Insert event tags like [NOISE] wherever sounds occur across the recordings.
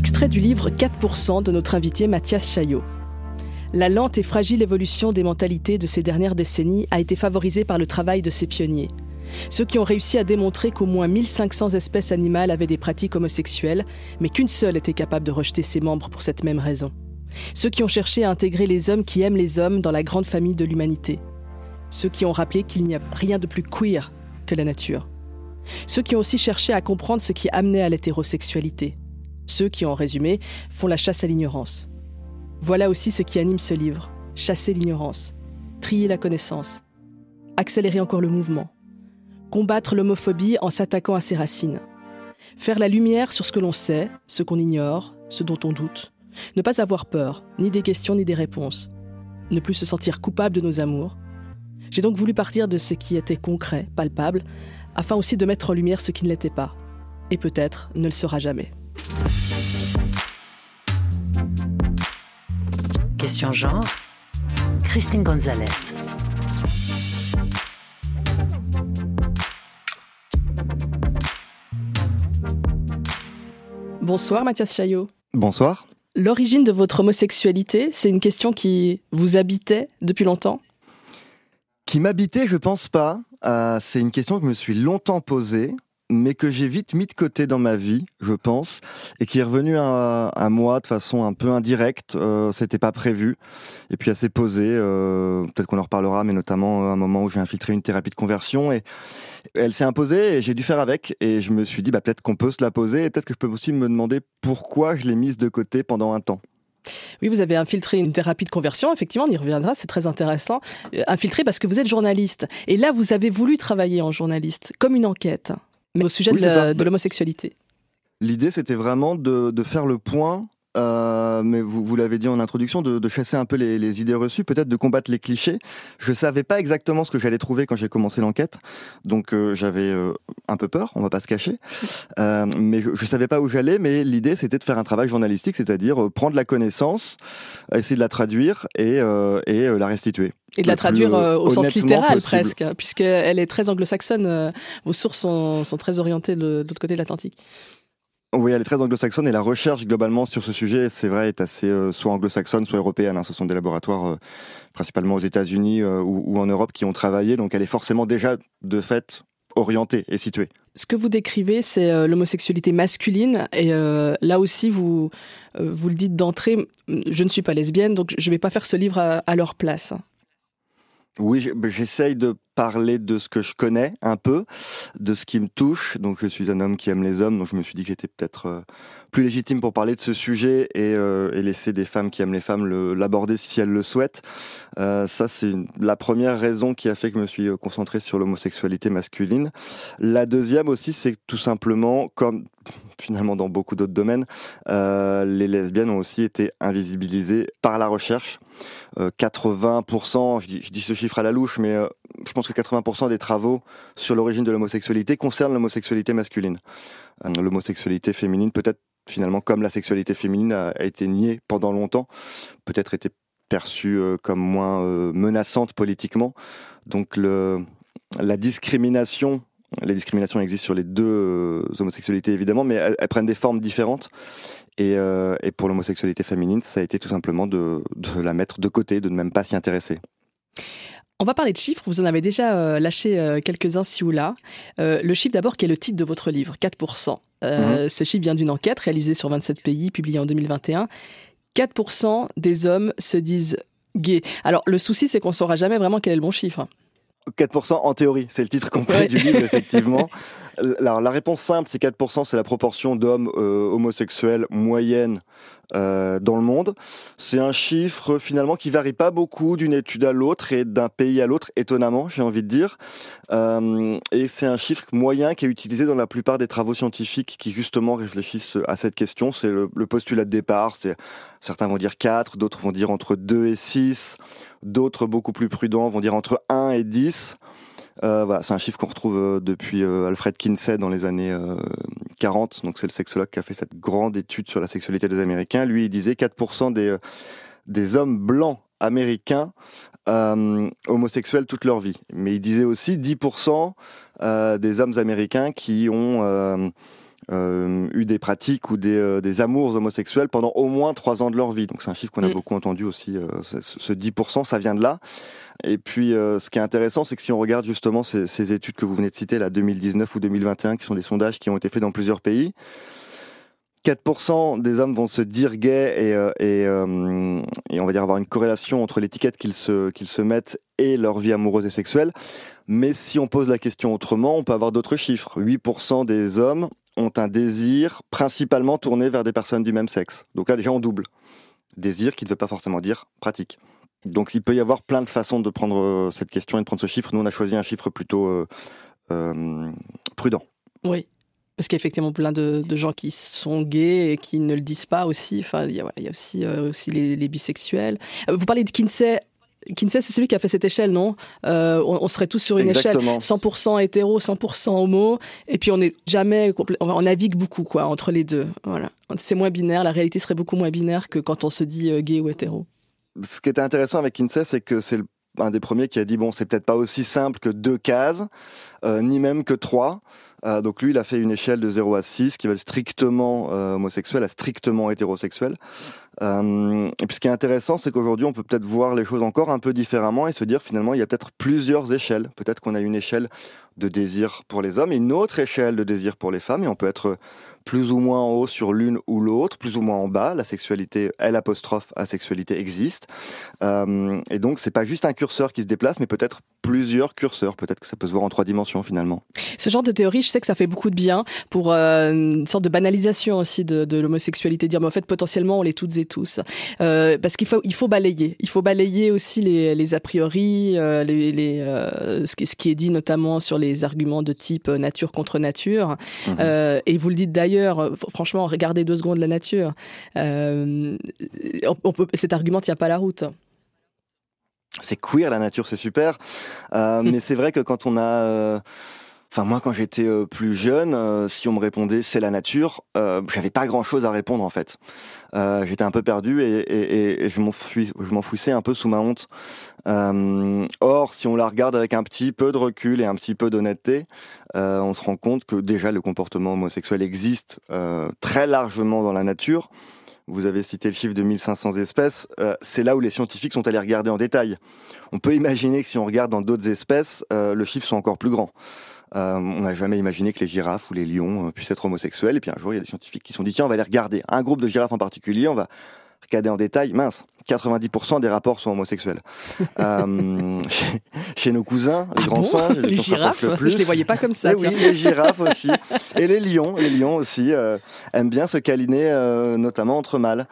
Extrait du livre 4% de notre invité Mathias Chaillot. La lente et fragile évolution des mentalités de ces dernières décennies a été favorisée par le travail de ces pionniers. Ceux qui ont réussi à démontrer qu'au moins 1500 espèces animales avaient des pratiques homosexuelles, mais qu'une seule était capable de rejeter ses membres pour cette même raison. Ceux qui ont cherché à intégrer les hommes qui aiment les hommes dans la grande famille de l'humanité. Ceux qui ont rappelé qu'il n'y a rien de plus queer que la nature. Ceux qui ont aussi cherché à comprendre ce qui amenait à l'hétérosexualité. Ceux qui, en résumé, font la chasse à l'ignorance. Voilà aussi ce qui anime ce livre. Chasser l'ignorance, trier la connaissance, accélérer encore le mouvement, combattre l'homophobie en s'attaquant à ses racines, faire la lumière sur ce que l'on sait, ce qu'on ignore, ce dont on doute, ne pas avoir peur, ni des questions ni des réponses, ne plus se sentir coupable de nos amours. J'ai donc voulu partir de ce qui était concret, palpable, afin aussi de mettre en lumière ce qui ne l'était pas, et peut-être ne le sera jamais. Question genre, Christine Gonzalez. Bonsoir Mathias Chaillot. Bonsoir. L'origine de votre homosexualité, c'est une question qui vous habitait depuis longtemps? Qui m'habitait, je pense pas. Euh, c'est une question que je me suis longtemps posée, mais que j'ai vite mis de côté dans ma vie, je pense, et qui est revenue à, moi de façon un peu indirecte. Euh, C'était pas prévu, et puis assez posé. Euh, Peut-être qu'on en reparlera, mais notamment euh, un moment où j'ai infiltré une thérapie de conversion et elle s'est imposée et j'ai dû faire avec. Et je me suis dit, bah peut-être qu'on peut se la poser, et peut-être que je peux aussi me demander pourquoi je l'ai mise de côté pendant un temps. Oui, vous avez infiltré une thérapie de conversion, effectivement, on y reviendra, c'est très intéressant. Euh, infiltré parce que vous êtes journaliste. Et là, vous avez voulu travailler en journaliste, comme une enquête mais au sujet de l'homosexualité. L'idée, c'était vraiment de, de, faire le point euh, mais vous, vous l'avez dit en introduction, de, de chasser un peu les, les idées reçues, peut-être de combattre les clichés. Je savais pas exactement ce que j'allais trouver quand j'ai commencé l'enquête, donc euh, j'avais euh, un peu peur, on va pas se cacher. Mais je, je, savais pas où j'allais, mais l'idée c'était de faire un travail journalistique, c'est-à-dire prendre la connaissance, essayer de la traduire et, et la restituer. Et de la traduire au sens littéral possible. presque, puisqu'elle est très anglo-saxonne. Vos sources sont, sont très orientées de, de l'autre côté de l'Atlantique. Oui, elle est très anglo-saxonne et la recherche globalement sur ce sujet, c'est vrai, est assez euh, soit anglo-saxonne, soit européenne. Hein. Ce sont des laboratoires euh, principalement aux États-Unis euh, ou, ou, en Europe qui ont travaillé, donc elle est forcément déjà de fait orientée et située. Ce que vous décrivez, c'est l'homosexualité masculine et euh, là aussi vous vous le dites d'entrée. Je ne suis pas lesbienne, donc je ne vais pas faire ce livre à, à leur place. Oui, j'essaye de parler de ce que je connais un peu, de ce qui me touche. Donc je suis un homme qui aime les hommes, donc je me suis dit que j'étais peut-être euh, plus légitime pour parler de ce sujet et, euh, laisser des femmes qui aiment les femmes l'aborder si elles le souhaitent. Euh, ça, c'est la première raison qui a fait que je me suis concentré sur l'homosexualité masculine. La deuxième aussi, c'est tout simplement, comme [LAUGHS] finalement dans beaucoup d'autres domaines, les lesbiennes ont aussi été invisibilisées par la recherche. Euh, 80%, je dis, je dis, ce chiffre à la louche, mais je pense que 80% des travaux sur l'origine de l'homosexualité concernent l'homosexualité masculine. Euh, l'homosexualité féminine, peut-être finalement comme la sexualité féminine a, été niée pendant longtemps, peut-être été perçue euh, comme moins euh, menaçante politiquement. Donc la discrimination les discriminations existent sur les deux homosexualités évidemment, mais elles, prennent des formes différentes. Et, pour l'homosexualité féminine, ça a été tout simplement de, la mettre de côté, de ne même pas s'y intéresser. On va parler de chiffres, vous en avez déjà euh, lâché euh, quelques-uns ci ou là. Euh, le chiffre d'abord qui est le titre de votre livre, 4%. Mmh. Ce chiffre vient d'une enquête réalisée sur 27 pays, publiée en 2021. 4% des hommes se disent gays. Alors le souci c'est qu'on ne saura jamais vraiment quel est le bon chiffre. 4% en théorie, c'est le titre complet ouais. du livre, [LAUGHS] effectivement. La réponse simple, c'est 4%, c'est la proportion d'hommes euh, homosexuels moyenne euh, dans le monde. C'est un chiffre finalement qui varie pas beaucoup d'une étude à l'autre et d'un pays à l'autre, étonnamment, j'ai envie de dire. Euh, et c'est un chiffre moyen qui est utilisé dans la plupart des travaux scientifiques qui justement réfléchissent à cette question. C'est le, postulat de départ. Certains vont dire 4, d'autres vont dire entre 2 et 6, d'autres beaucoup plus prudents vont dire entre 1 et 10. Euh, voilà, c'est un chiffre qu'on retrouve euh, depuis euh, Alfred Kinsey dans les années 40. Donc c'est le sexologue qui a fait cette grande étude sur la sexualité des Américains. Lui, il disait 4% des des hommes blancs américains euh, homosexuels toute leur vie. Mais il disait aussi 10% euh, des hommes américains qui ont eu des pratiques ou des, des, amours homosexuels pendant au moins trois ans de leur vie. Donc c'est un chiffre qu'on a mm. beaucoup entendu aussi. ce 10%, ça vient de là. Et puis, ce qui est intéressant, c'est que si on regarde justement ces, études que vous venez de citer, là, 2019 ou 2021, qui sont des sondages qui ont été faits dans plusieurs pays, 4% des hommes vont se dire gays et, euh, euh, et, on va dire avoir une corrélation entre l'étiquette qu'ils se, qu'ils se mettent et leur vie amoureuse et sexuelle. Mais si on pose la question autrement, on peut avoir d'autres chiffres. 8% des hommes ont un désir principalement tourné vers des personnes du même sexe. Donc là déjà on double. Désir qui ne veut pas forcément dire pratique. Donc il peut y avoir plein de façons de prendre euh, cette question et de prendre ce chiffre. Nous on a choisi un chiffre plutôt prudent. Oui. Parce qu'il y a effectivement plein de, gens qui sont gays et qui ne le disent pas aussi. Enfin, il y a, aussi, euh, aussi les, bisexuels. Euh, vous parlez de Kinsey. Kinsey, c'est celui qui a fait cette échelle, non? Euh, on, serait tous sur une échelle 100% hétéro, 100% homo, et puis on n'est jamais, on navigue beaucoup quoi entre les deux. Voilà, c'est moins binaire. La réalité serait beaucoup moins binaire que quand on se dit gay ou hétéro. Ce qui était intéressant avec Kinsey, c'est que c'est un des premiers qui a dit bon, c'est peut-être pas aussi simple que deux cases, ni même que trois. Euh, donc lui, il a fait une échelle de 0 à 6 qui va de strictement euh, homosexuel à strictement hétérosexuel. Euh, et puis ce qui est intéressant, c'est qu'aujourd'hui, on peut peut-être voir les choses encore un peu différemment et se dire finalement, il y a peut-être plusieurs échelles. Peut-être qu'on a une échelle de désir pour les hommes et une autre échelle de désir pour les femmes et on peut être plus ou moins en haut sur l'une ou l'autre, plus ou moins en bas. La sexualité, L apostrophe asexualité existe. Euh, et donc, c'est pas juste un curseur qui se déplace, mais peut-être plusieurs curseurs. Peut-être que ça peut se voir en trois dimensions finalement. Ce genre de théorie, je sais que ça fait beaucoup de bien pour euh, une sorte de banalisation aussi de, de l'homosexualité. Dire, mais en fait, potentiellement, on l'est toutes et tous. Euh, parce qu'il faut, il faut balayer. Il faut balayer aussi les, les a priori, les, les ce, qui, ce, qui, est dit notamment sur les arguments de type nature contre nature. Mmh. et vous le dites d'ailleurs euh, franchement, regardez deux secondes la nature. Euh, on peut, cet argument tient pas la route. C'est queer la nature, c'est super. Euh, [LAUGHS] mais c'est vrai que quand on a Enfin moi quand j'étais euh, plus jeune, euh, si on me répondait c'est la nature, euh, j'avais pas grand chose à répondre en fait. Euh, j'étais un peu perdu et, et, et je m'enfouissais un peu sous ma honte. or si on la regarde avec un petit peu de recul et un petit peu d'honnêteté, on se rend compte que déjà le comportement homosexuel existe très largement dans la nature. Vous avez cité le chiffre de 1500 espèces. c'est là où les scientifiques sont allés regarder en détail. On peut imaginer que si on regarde dans d'autres espèces, le chiffre soit encore plus grand. Euh, on n'a jamais imaginé que les girafes ou les lions euh, puissent être homosexuels. Et puis un jour, il y a des scientifiques qui se sont dit tiens, on va aller regarder un groupe de girafes en particulier, on va regarder en détail. Mince, 90% des rapports sont homosexuels. euh, [LAUGHS] chez, nos cousins, les ah grands singes, les girafes, le plus. je les voyais pas comme ça. Et eh oui, les girafes aussi, [LAUGHS] et les lions, les lions aussi euh, aiment bien se câliner, euh, notamment entre mâles.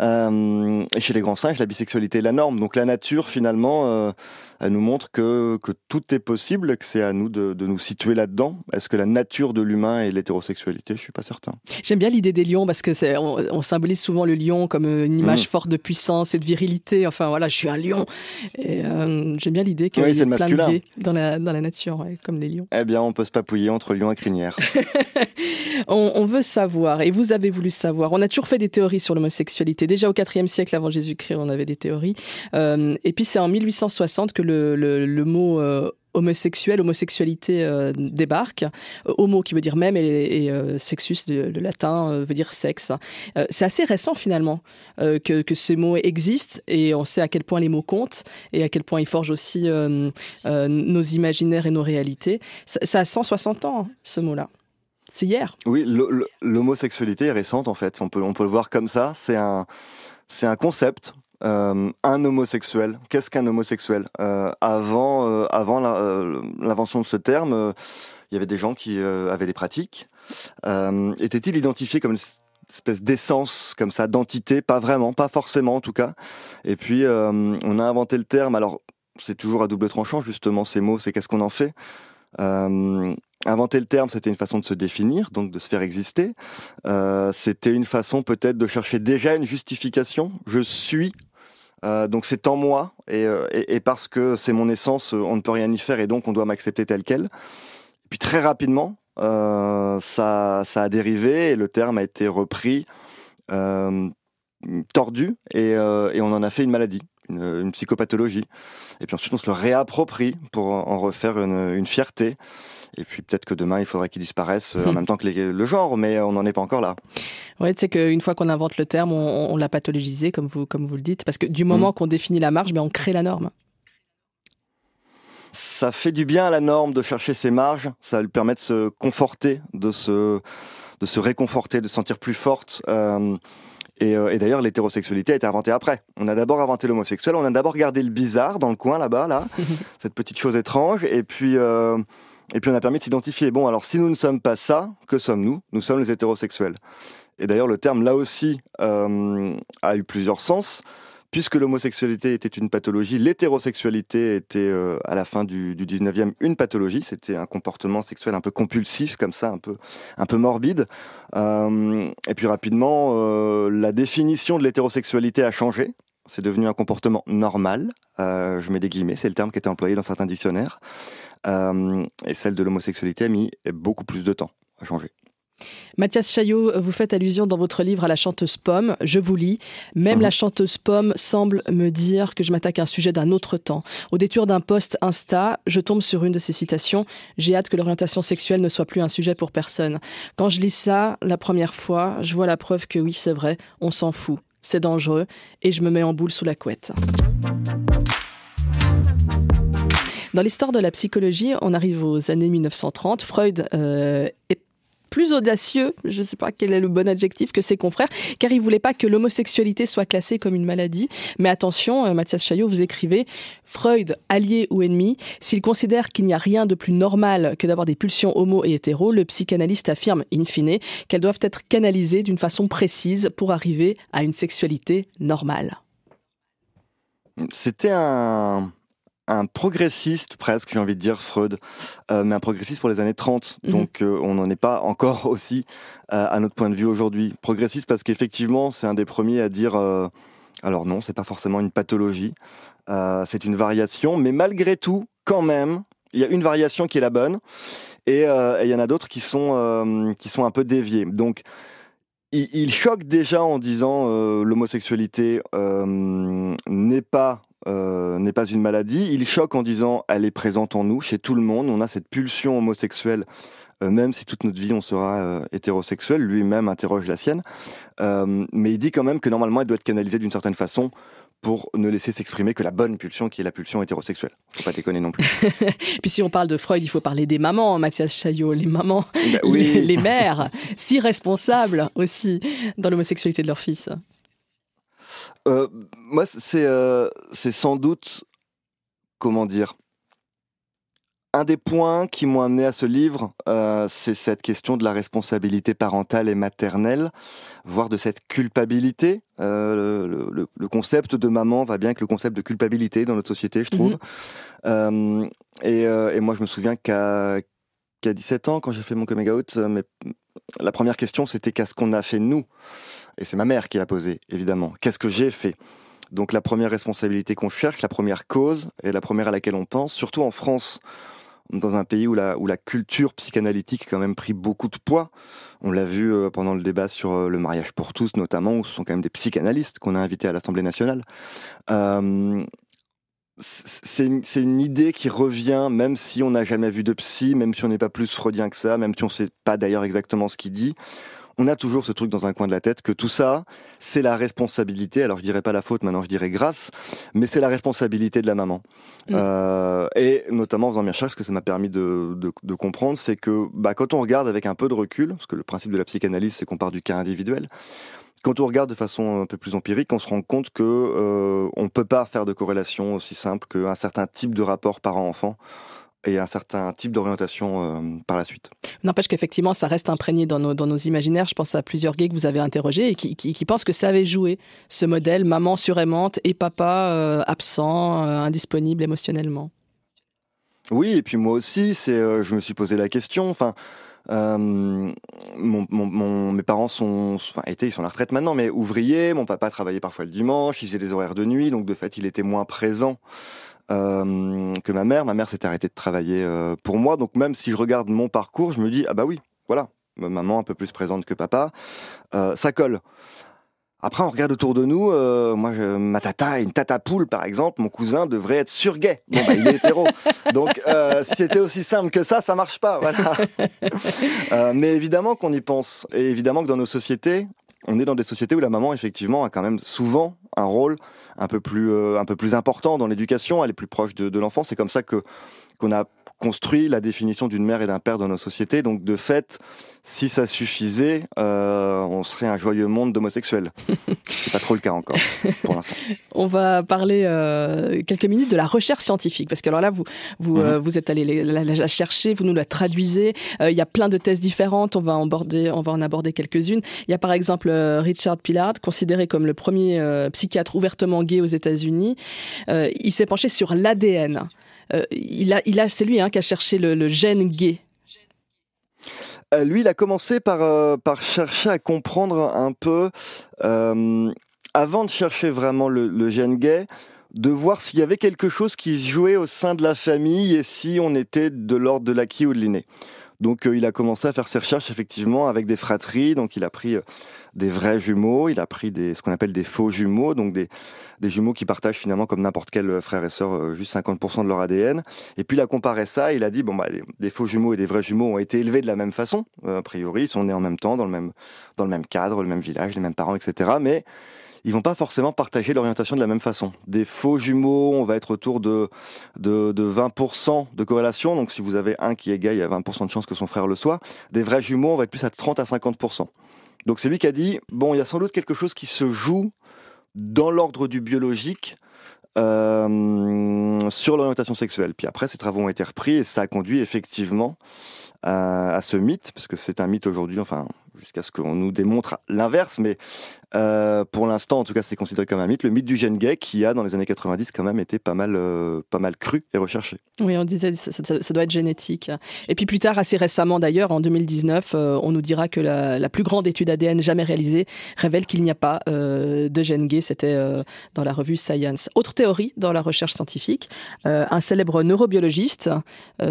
Euh, et chez les grands singes, la bisexualité est la norme. Donc la nature, finalement, euh, elle nous montre que, que tout est possible, que c'est à nous de, de nous situer là-dedans. Est-ce que la nature de l'humain est l'hétérosexualité Je suis pas certain. J'aime bien l'idée des lions parce que c'est on, on, symbolise souvent le lion comme une image mmh. forte de puissance de virilité. Enfin voilà, je suis un lion. Et euh, j'aime bien l'idée qu'il y ait plein de biais dans la, dans la nature, comme les lions. Eh bien, on peut se papouiller entre lion et crinière. [LAUGHS] on, veut savoir, et vous avez voulu savoir. On a toujours fait des théories sur l'homosexualité. Déjà au IVe siècle avant Jésus-Christ, on avait des théories. Euh, et puis c'est en 1860 que le, mot euh, homosexuel, homosexualité euh, débarque. Euh, homo qui veut dire même et, sexus, le, latin, veut dire sexe. c'est assez récent finalement que, ces mots existent et on sait à quel point les mots comptent et à quel point ils forgent aussi nos imaginaires et nos réalités. Ça, ça a 160 ans, hein, ce mot-là. C'est hier. Oui, l'homosexualité est récente en fait. On peut, le voir comme ça. C'est un concept euh, un homosexuel. Qu'est-ce qu'un homosexuel? Euh, Avant, euh, avant l'invention de ce terme, il y avait des gens qui avaient des pratiques. Était-il identifié comme une espèce d'essence, comme ça, d'entité? Pas vraiment, pas forcément en tout cas. Et puis, on a inventé le terme. Alors, c'est toujours à double tranchant, justement, ces mots, c'est qu'est-ce qu'on en fait? Inventer le terme, c'était une façon de se définir, donc de se faire exister. C'était une façon peut-être de chercher déjà une justification. Je suis, euh, donc c'est en moi, euh, et, parce que c'est mon essence, on ne peut rien y faire, et donc on doit m'accepter tel quel. Puis très rapidement, ça, ça a dérivé, et le terme a été repris, tordu, et on en a fait une maladie une, psychopathologie. Et puis ensuite, on se le réapproprie pour en refaire une, fierté. Et puis peut-être que demain, il faudrait qu'il disparaisse en [LAUGHS] même temps que le genre, mais on n'en est pas encore là. Oui, sais qu'une fois qu'on invente le terme, on, l'a pathologisé, comme vous, comme vous le dites, parce que du moment mm. qu'on définit la marge, mais ben, on crée la norme ça fait du bien à la norme de chercher ses marges, ça lui permet de se conforter, de se, de se réconforter, de se sentir plus forte. Euh, euh, et, d'ailleurs, l'hétérosexualité a été inventée après. On a d'abord inventé l'homosexuel, on a d'abord gardé le bizarre dans le coin là-bas, là, [LAUGHS] cette petite chose étrange, et puis, euh, et puis on a permis de s'identifier. Bon, alors si nous ne sommes pas ça, que sommes-nous? Nous sommes les hétérosexuels. Et d'ailleurs, le terme là aussi a eu plusieurs sens puisque l'homosexualité était une pathologie, l'hétérosexualité était euh, à la fin du, du 19e une pathologie. C'était un comportement sexuel un peu compulsif, comme ça, un peu, un peu morbide. Euh, et puis rapidement, euh, la définition de l'hétérosexualité a changé. C'est devenu un comportement normal. je mets des guillemets, c'est le terme qui était employé dans certains dictionnaires. et celle de l'homosexualité a mis beaucoup plus de temps à changer. Mathias Chaillot, vous faites allusion dans votre livre à la chanteuse Pomme. Je vous lis. Même la mhm. chanteuse Pomme semble me dire que je m'attaque à un sujet d'un autre temps. Au détour d'un post Insta, je tombe sur une de ces citations. J'ai hâte que l'orientation sexuelle ne soit plus un sujet pour personne. Quand je lis ça la première fois, je vois la preuve que oui, c'est vrai, on s'en fout. C'est dangereux et je me mets en boule sous la couette. Dans l'histoire de la psychologie, on arrive aux années 1930. Freud euh, est plus audacieux, je ne sais pas quel est le bon adjectif, que ses confrères, car il voulait pas que l'homosexualité soit classée comme une maladie. Mais attention, euh, Mathias Chaillot, vous écrivez, Freud, allié ou ennemi, s'il considère qu'il n'y a rien de plus normal que d'avoir des pulsions homo et hétéro, le psychanalyste affirme, in fine, qu'elles doivent être canalisées d'une façon précise pour arriver à une sexualité normale. C'était un, un progressiste presque, j'ai envie de dire Freud, euh, mais un progressiste pour les années 30. Mhm. Donc euh, on n'en est pas encore [LAUGHS] aussi euh, à notre point de vue aujourd'hui. Progressiste parce qu'effectivement c'est un des premiers à dire alors non, c'est pas forcément une pathologie, c'est une variation, mais malgré tout, quand même, il y a une variation qui est la bonne et il y en a d'autres qui sont qui sont un peu déviées. Donc il, il choque déjà en disant l'homosexualité n'est pas euh, n'est pas une maladie. Il choque en disant elle est présente en nous, chez tout le monde. On a cette pulsion homosexuelle, euh, même si toute notre vie on sera euh, hétérosexuel. Lui-même interroge la sienne, mais il dit quand même que normalement elle doit être canalisée d'une certaine façon pour ne laisser s'exprimer que la bonne pulsion qui est la pulsion hétérosexuelle. Faut pas déconner non plus. [LAUGHS] Puis si on parle de Freud, il faut parler des mamans, Mathias Chaillot, les mamans, bah les, les, mères, si responsables aussi dans l'homosexualité de leur fils. Euh, moi, euh, c'est sans doute, comment dire, un des points qui m'ont amené à ce livre, euh, c'est cette question de la responsabilité parentale et maternelle, voire de cette culpabilité. le, concept de maman va bien avec le concept de culpabilité dans notre société, je trouve. Mhm. et, moi, je me souviens qu'à 17 ans, quand j'ai fait mon coming out, mais la première question, c'était qu'est-ce qu'on a fait nous? Et c'est ma mère qui l'a posé, évidemment. Qu'est-ce que j'ai fait? Donc la première responsabilité qu'on cherche, la première cause, et la première à laquelle on pense, surtout en France, dans un pays où la, culture psychanalytique a quand même pris beaucoup de poids. On l'a vu euh, pendant le débat sur euh, le mariage pour tous, notamment, où ce sont quand même des psychanalystes qu'on a invités à l'Assemblée nationale. Euh, c'est une, une, idée qui revient, même si on n'a jamais vu de psy, même si on n'est pas plus freudien que ça, même si on ne sait pas d'ailleurs exactement ce qu'il dit. On a toujours ce truc dans un coin de la tête que tout ça, c'est la responsabilité. Alors je dirais pas la faute, maintenant je dirais grâce, mais c'est la responsabilité de la maman. Mm. Euh, et notamment en faisant mes recherches, ce que ça m'a permis de, de, de comprendre, c'est que bah, quand on regarde avec un peu de recul, parce que le principe de la psychanalyse, c'est qu'on part du cas individuel, quand on regarde de façon un peu plus empirique, on se rend compte que euh, on peut pas faire de corrélation aussi simple qu'un certain type de rapport parent-enfant et un certain type d'orientation euh, par la suite. N'empêche qu'effectivement, ça reste imprégné dans nos, dans nos imaginaires. Je pense à plusieurs gays que vous avez interrogés et qui, qui, pensent que ça avait joué, ce modèle, maman suraimante et papa euh, absent, euh, indisponible émotionnellement. Oui, et puis moi aussi, c'est, je me suis posé la question. Enfin, euh, mes parents sont, ils sont à la retraite maintenant, mais ouvriers. Mon papa travaillait parfois le dimanche, il faisait des horaires de nuit, donc de fait, il était moins présent. Euh, que ma mère. Ma mère s'est arrêtée de travailler euh, pour moi, donc même si je regarde mon parcours, je me dis ah bah oui, voilà, maman un peu plus présente que papa, ça colle. Après, on regarde autour de nous. Euh, moi, ma tata, une tata poule, par exemple, mon cousin devrait être surgay. Bon, bah, il est hétéro. [LAUGHS] Donc, euh, si c'était aussi simple que ça, ça marche pas. Voilà. [LAUGHS] Euh, mais évidemment qu'on y pense. Et évidemment que dans nos sociétés, on est dans des sociétés où la maman, effectivement, a quand même souvent un rôle un peu plus, un peu plus important dans l'éducation. Elle est plus proche de, de l'enfant. C'est comme ça que qu'on a construit la définition d'une mère et d'un père dans nos sociétés. Donc de fait, si ça suffisait, euh, on serait un joyeux monde d'homosexuels. [LAUGHS] C'est pas trop le cas encore pour l'instant. [LAUGHS] On va parler euh, quelques minutes de la recherche scientifique parce que alors là vous vous, euh, mhm. vous êtes allé la, chercher, vous nous la traduisez. il y a plein de thèses différentes. On va en aborder, on va en aborder quelques-unes. Il y a par exemple Richard Pillard, considéré comme le premier psychiatre ouvertement gay aux États-Unis. il s'est penché sur l'ADN. Euh, il a, c'est lui hein, qui a cherché le, gène gay. Euh, lui, il a commencé par, euh, par chercher à comprendre un peu, avant de chercher vraiment le, gène gay, de voir s'il y avait quelque chose qui se jouait au sein de la famille et si on était de l'ordre de l'acquis ou de l'inné. Donc il a commencé à faire ses recherches effectivement avec des fratries. Donc il a pris des vrais jumeaux, il a pris des, ce qu'on appelle des faux jumeaux, donc des, des jumeaux qui partagent finalement comme n'importe quel frère et sœur euh, juste 50% de leur ADN. Et puis il a comparé ça, il a dit bon bah des, faux jumeaux et des vrais jumeaux ont été élevés de la même façon, euh, a priori ils sont nés en même temps dans le même dans le même cadre, le même village, les mêmes parents, etc. Mais ils vont pas forcément partager l'orientation de la même façon. Des faux jumeaux, on va être autour de, de, de 20% de corrélation. Donc si vous avez un qui est gay, il y a 20% de chance que son frère le soit. Des vrais jumeaux, on va être plus à 30 à 50%. Donc c'est lui qui a dit, bon, il y a sans doute quelque chose qui se joue dans l'ordre du biologique euh, sur l'orientation sexuelle. Puis après, ces travaux ont été repris et ça a conduit effectivement à, à ce mythe, parce que c'est un mythe aujourd'hui, enfin jusqu'à ce qu'on nous démontre l'inverse, mais euh, pour l'instant, en tout cas, c'est considéré comme un mythe. Le mythe du gène gay qui a, dans les années 90, quand même été pas mal, euh, pas mal cru et recherché. Oui, on disait ça, ça, doit être génétique. Et puis plus tard, assez récemment d'ailleurs, en 2019, euh, on nous dira que la, la, plus grande étude ADN jamais réalisée révèle qu'il n'y a pas de gène gay. C'était dans la revue Science. Autre théorie dans la recherche scientifique, un célèbre neurobiologiste,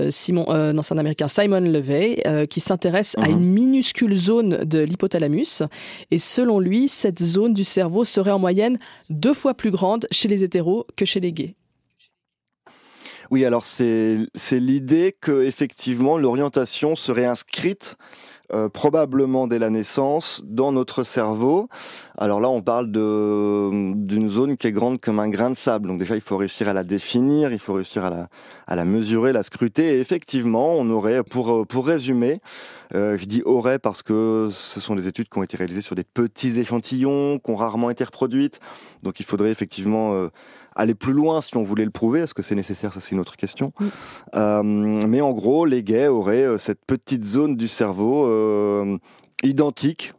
Simon, non, un américain, Simon Levey, qui s'intéresse à mhm. une minuscule zone de l'hypothalamus. Et selon lui, cette zone du cerveau serait en moyenne deux fois plus grande chez les hétéros que chez les gays. Oui, alors c'est l'idée que effectivement l'orientation serait inscrite euh, probablement dès la naissance dans notre cerveau. Alors là, on parle d'une zone qui est grande comme un grain de sable. Donc déjà, il faut réussir à la définir, il faut réussir à la, à la mesurer, la scruter. Et effectivement, on aurait, pour, pour résumer, euh, je dis aurait parce que ce sont des études qui ont été réalisées sur des petits échantillons, qui ont rarement été reproduites. Donc il faudrait effectivement... Euh, aller plus loin si on voulait le prouver. Est-ce que c'est nécessaire? Ça, c'est une autre question. Euh, mais en gros, les gays auraient euh, cette petite zone du cerveau euh, identique,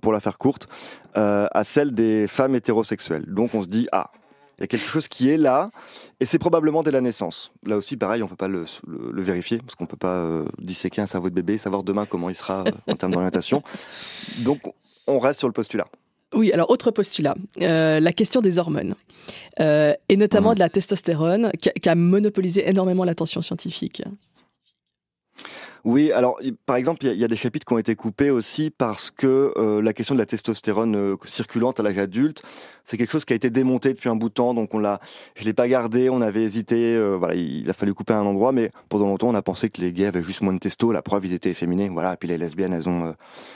pour la faire courte, à celle des femmes hétérosexuelles. Donc on se dit, ah, il y a quelque chose qui est là, et c'est probablement dès la naissance. Là aussi, pareil, on peut pas le, vérifier, parce qu'on peut pas disséquer un cerveau de bébé, savoir demain comment il sera en termes d'orientation. Donc, on reste sur le postulat. Oui, alors autre postulat, euh, la question des hormones, euh, et notamment mmh. de la testostérone, qui a monopolisé énormément l'attention scientifique. Oui, alors par exemple, il y, a des chapitres qui ont été coupés aussi parce que euh, la question de la testostérone euh, circulante à l'âge adulte, c'est quelque chose qui a été démonté depuis un bout de temps, donc on l'a, je l'ai pas gardé, on avait hésité, euh, voilà, il a fallu couper un endroit, mais pendant longtemps on a pensé que les gays avaient juste moins de testo, la preuve ils étaient efféminés, voilà, et puis les lesbiennes elles ont,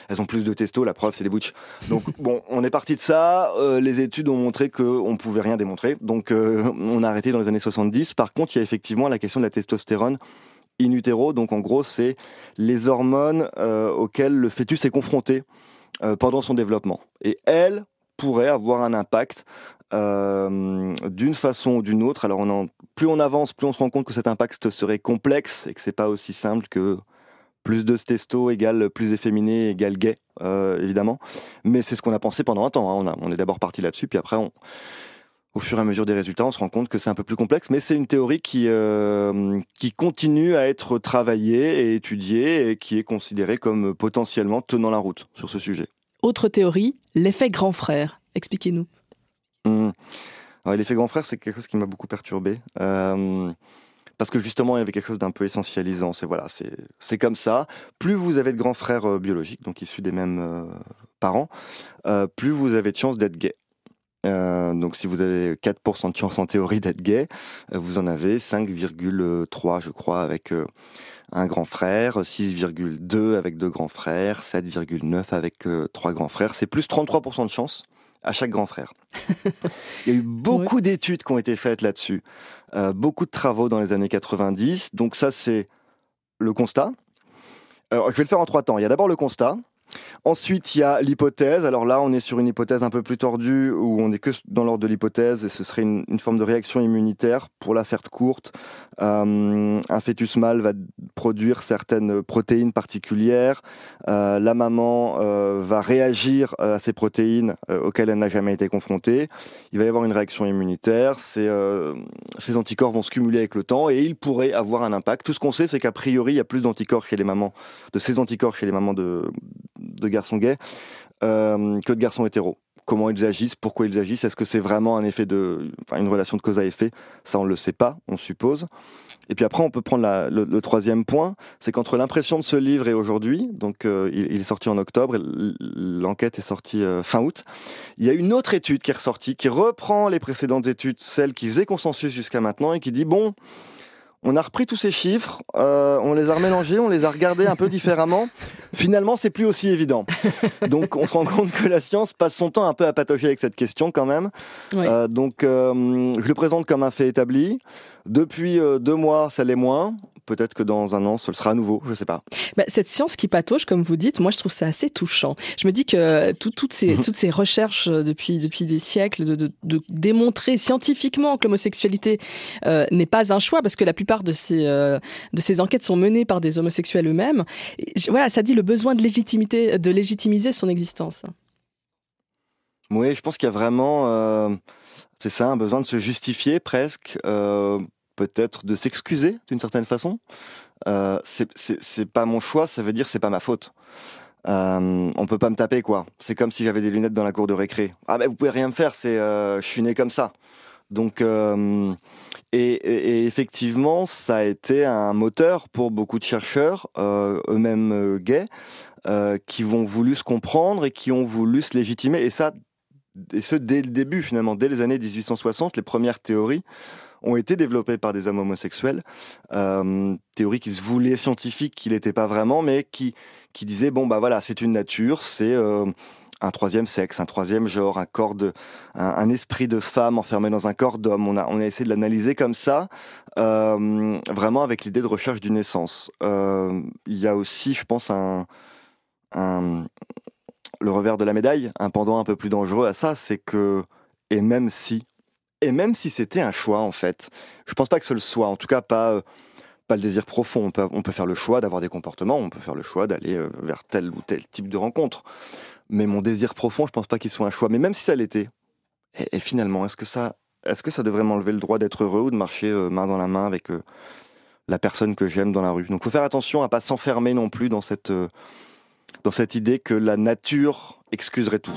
elles ont plus de testo, la preuve c'est des butch. Donc [LAUGHS] bon, on est parti de ça, les études ont montré qu'on pouvait rien démontrer, donc on a arrêté dans les années 70. Par contre, il y a effectivement la question de la testostérone in utero. Donc en gros, c'est les hormones euh, auxquelles le fœtus est confronté euh, pendant son développement. Et elles pourraient avoir un impact euh, d'une façon ou d'une autre. Alors plus on avance, plus on se rend compte que cet impact serait complexe et que c'est pas aussi simple que plus de testo égale plus efféminé égale gay, évidemment. Mais c'est ce qu'on a pensé pendant un temps. Hein. On est d'abord parti là-dessus, puis après on au fur et à mesure des résultats, on se rend compte que c'est un peu plus complexe, mais c'est une théorie qui euh, qui continue à être travaillée et étudiée et qui est considérée comme potentiellement tenant la route sur ce sujet. Autre théorie, l'effet grand frère. Expliquez-nous. Mmh. L'effet grand frère, c'est quelque chose qui m'a beaucoup perturbé. Euh, parce que justement il y avait quelque chose d'un peu essentialisant. C'est voilà, c'est comme ça. Plus vous avez de grands frères euh, biologiques, donc issus des mêmes parents, plus vous avez de chances d'être gay. Donc si vous avez 4% de chance en théorie d'être gay, vous en avez 5,3 je crois avec un grand frère, 6,2 avec deux grands frères, 7,9 avec trois grands frères. C'est plus 33% de chance à chaque grand frère. [LAUGHS] Il y a eu beaucoup d'études qui ont été faites là-dessus, euh, beaucoup de travaux dans les années 90. Donc ça, c'est le constat. Alors, je vais le faire en trois temps. Il y a d'abord le constat. Ensuite, il y a l'hypothèse. Alors là, on est sur une hypothèse un peu plus tordue, où on est que dans l'ordre de l'hypothèse, et ce serait une, forme de réaction immunitaire. Pour la faire courte, euh, un fœtus mâle va produire certaines protéines particulières. Euh, la maman euh, va réagir à ces protéines auxquelles elle n'a jamais été confrontée. Il va y avoir une réaction immunitaire. Ces, ces anticorps vont se cumuler avec le temps, et ils pourraient avoir un impact. Tout ce qu'on sait, c'est qu'a priori, il y a plus d'anticorps chez les mamans, de ces anticorps chez les mamans de de garçons gays euh, que de garçons hétéros. Comment ils agissent, pourquoi ils agissent, est-ce que c'est vraiment un effet de, une relation de cause à effet? Ça, on le sait pas, on suppose. Et puis après, on peut prendre le, troisième point, c'est qu'entre l'impression de ce livre et aujourd'hui, donc euh, il, est sorti en octobre, l'enquête est sortie euh, fin août. Il y a une autre étude qui est ressortie, qui reprend les précédentes études, celles qui faisaient consensus jusqu'à maintenant, et qui dit bon, on a repris tous ces chiffres, on les a remélangés, on les a regardés un peu différemment. Finalement, c'est plus aussi évident. [LAUGHS] Donc, on se rend compte que la science passe son temps un peu à patauger avec cette question quand même. Euh, donc, euh, je le présente comme un fait établi. Depuis deux mois, ça l'est moins peut-être que dans un an, ce sera à nouveau, je sais pas. Bah, cette science qui patauge, comme vous dites, moi je trouve ça assez touchant. Je me dis que toutes, ces, toutes ces recherches euh, depuis, depuis des siècles de, de, de démontrer scientifiquement que l'homosexualité euh, n'est pas un choix, parce que la plupart de ces, euh, de ces enquêtes sont menées par des homosexuels eux-mêmes. Voilà, ça dit le besoin de légitimité, de légitimiser son existence. Oui, je pense qu'il y a vraiment, c'est ça, un besoin de se justifier presque peut-être de s'excuser d'une certaine façon. Euh, c'est pas mon choix, ça veut dire c'est pas ma faute. Euh, on peut pas me taper quoi. C'est comme si j'avais des lunettes dans la cour de récré. Ah ben vous pouvez rien me faire, c'est euh, je suis né comme ça. Donc euh, et, et, effectivement ça a été un moteur pour beaucoup de chercheurs, euh, eux-mêmes gays, qui vont voulu se comprendre et qui ont voulu se légitimer. Et ça, et ce dès le début finalement, dès les années 1860, les premières théories ont été développées par des hommes homosexuels, euh, théories qui se voulaient scientifiques, qui n'étaient pas vraiment, mais qui, qui disaient, bon, bah voilà, c'est une nature, c'est... Euh, un troisième sexe, un troisième genre, un corps de, un, esprit de femme enfermé dans un corps d'homme. On a, on a essayé de l'analyser comme ça, euh, vraiment avec l'idée de recherche d'une essence. Il y a aussi, je pense, un, le revers de la médaille, un pendant un peu plus dangereux à ça, c'est que, et même si et même si c'était un choix, en fait, je pense pas que ce le soit. En tout cas, pas, euh, pas le désir profond. On peut, on peut faire le choix d'avoir des comportements, on peut faire le choix d'aller euh, vers tel ou tel type de rencontre. Mais mon désir profond, je pense pas qu'il soit un choix. Mais même si ça l'était, et, finalement, est-ce que ça, est-ce que ça devrait m'enlever le droit d'être heureux ou de marcher euh, main dans la main avec la personne que j'aime dans la rue? Donc, faut faire attention à pas s'enfermer non plus dans cette, dans cette idée que la nature excuserait tout.